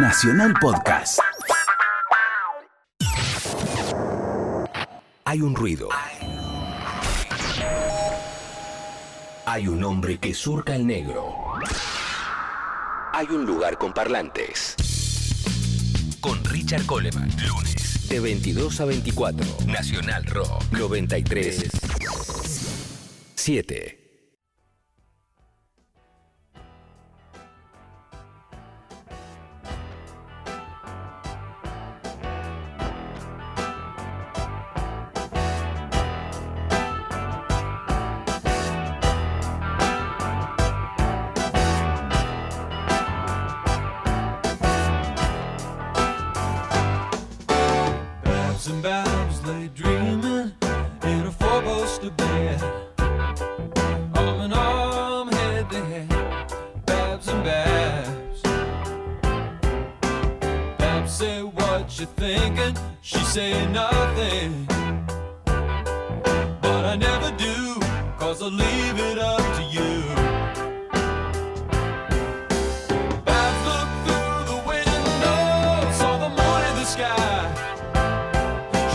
Nacional Podcast. Hay un ruido. Hay un hombre que surca el negro. Hay un lugar con parlantes. Con Richard Coleman. Lunes. De 22 a 24. Nacional Rock. 93. 7. And lay dreaming in a four-poster bed. Arm in arm, head to head. Babs and Babs. Babs said, What you thinking? She said, Nothing. But I never do, cause I leave it up to you.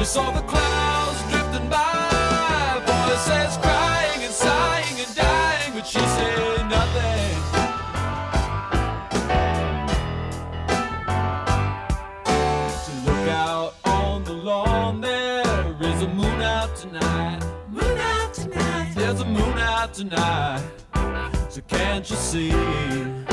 She saw the clouds drifting by, voices crying and sighing and dying, but she said nothing. So look out on the lawn, there is a moon out tonight. Moon out tonight. There's a moon out tonight. So can't you see?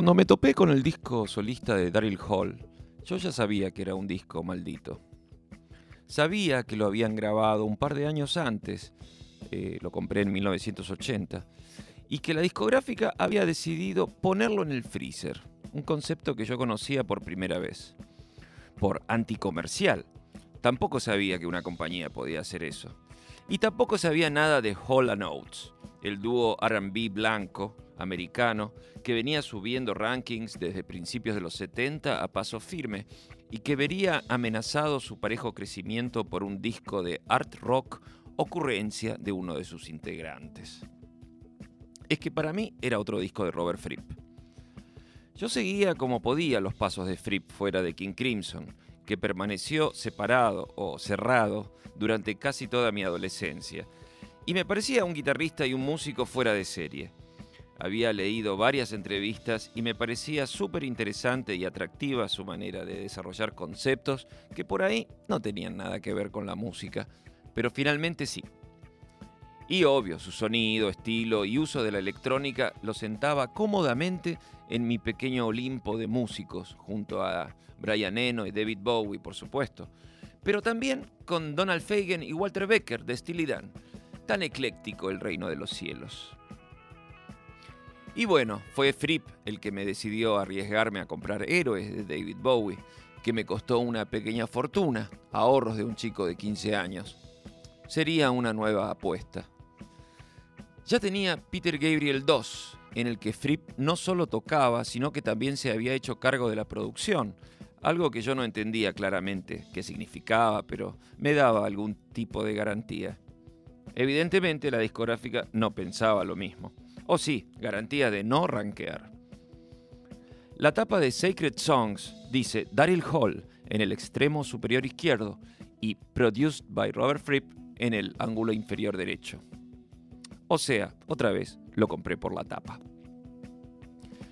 Cuando me topé con el disco solista de Daryl Hall, yo ya sabía que era un disco maldito. Sabía que lo habían grabado un par de años antes, eh, lo compré en 1980, y que la discográfica había decidido ponerlo en el freezer, un concepto que yo conocía por primera vez. Por anticomercial. Tampoco sabía que una compañía podía hacer eso. Y tampoco sabía nada de Hall Oates, el dúo RB blanco americano que venía subiendo rankings desde principios de los 70 a paso firme y que vería amenazado su parejo crecimiento por un disco de art rock ocurrencia de uno de sus integrantes. Es que para mí era otro disco de Robert Fripp. Yo seguía como podía los pasos de Fripp fuera de King Crimson, que permaneció separado o cerrado durante casi toda mi adolescencia, y me parecía un guitarrista y un músico fuera de serie. Había leído varias entrevistas y me parecía súper interesante y atractiva su manera de desarrollar conceptos que por ahí no tenían nada que ver con la música, pero finalmente sí. Y obvio, su sonido, estilo y uso de la electrónica lo sentaba cómodamente en mi pequeño Olimpo de músicos, junto a Brian Eno y David Bowie, por supuesto, pero también con Donald Fagen y Walter Becker de Steely Dan. Tan ecléctico el reino de los cielos. Y bueno, fue Fripp el que me decidió arriesgarme a comprar Héroes de David Bowie, que me costó una pequeña fortuna, ahorros de un chico de 15 años. Sería una nueva apuesta. Ya tenía Peter Gabriel 2, en el que Fripp no solo tocaba, sino que también se había hecho cargo de la producción, algo que yo no entendía claramente qué significaba, pero me daba algún tipo de garantía. Evidentemente la discográfica no pensaba lo mismo. O sí, garantía de no rankear. La tapa de Sacred Songs dice Daryl Hall en el extremo superior izquierdo y Produced by Robert Fripp en el ángulo inferior derecho. O sea, otra vez lo compré por la tapa.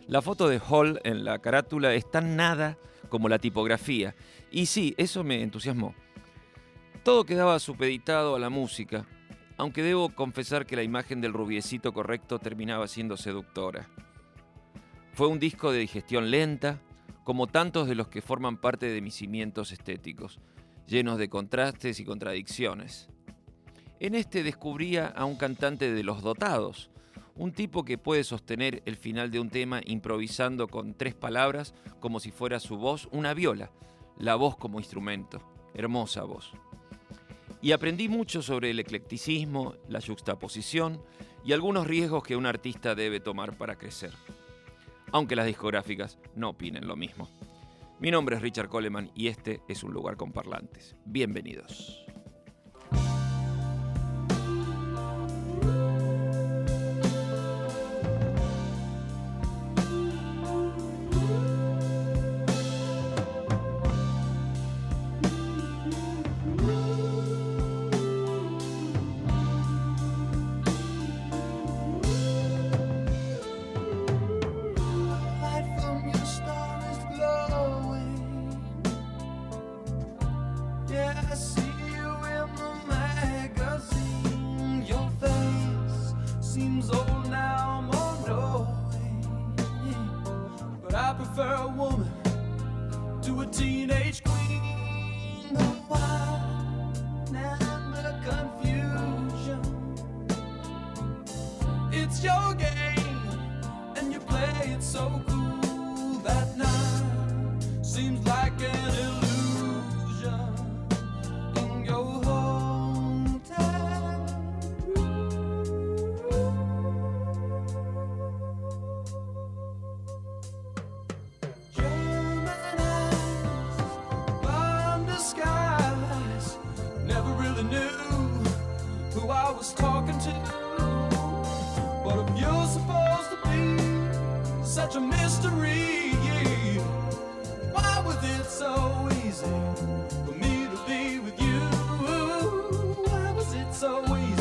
La foto de Hall en la carátula es tan nada como la tipografía, y sí, eso me entusiasmó. Todo quedaba supeditado a la música, aunque debo confesar que la imagen del rubiecito correcto terminaba siendo seductora. Fue un disco de digestión lenta, como tantos de los que forman parte de mis cimientos estéticos, llenos de contrastes y contradicciones. En este descubría a un cantante de los dotados, un tipo que puede sostener el final de un tema improvisando con tres palabras como si fuera su voz una viola, la voz como instrumento, hermosa voz y aprendí mucho sobre el eclecticismo, la juxtaposición y algunos riesgos que un artista debe tomar para crecer. Aunque las discográficas no opinen lo mismo. Mi nombre es Richard Coleman y este es un lugar con parlantes. Bienvenidos. fair woman to a teenage so easy?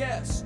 guess.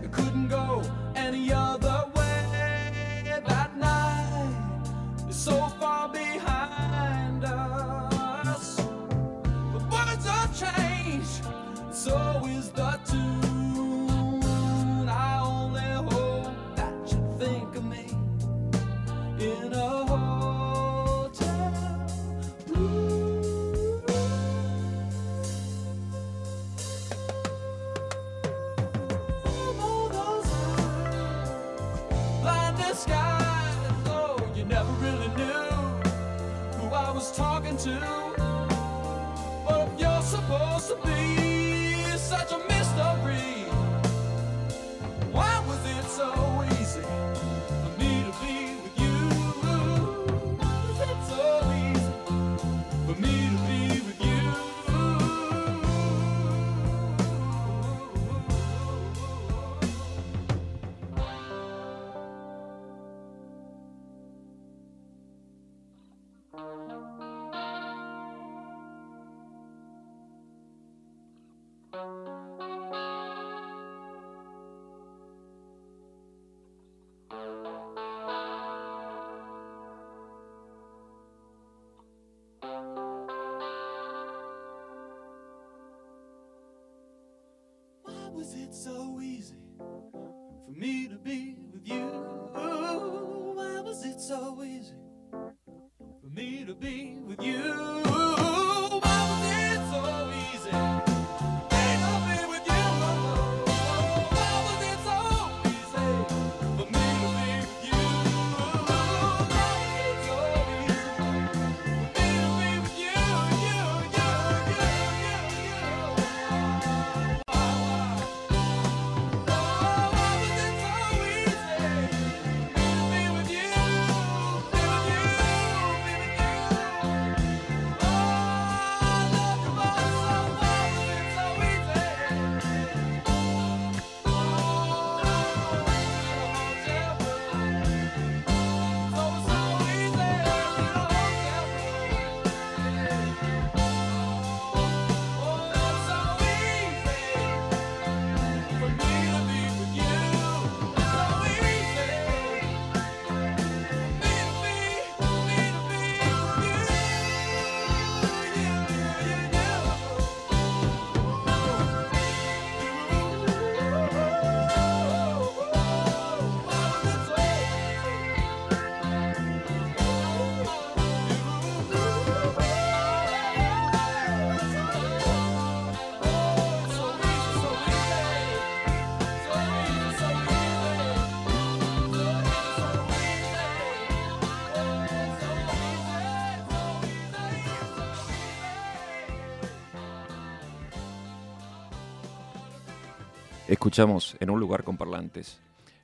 Escuchamos en un lugar con parlantes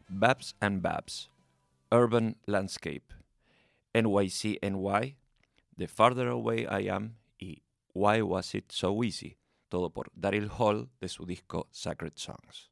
Babs and Babs, Urban Landscape, NYC NY, The Farther Away I Am y Why Was It So Easy, todo por Daryl Hall de su disco Sacred Songs.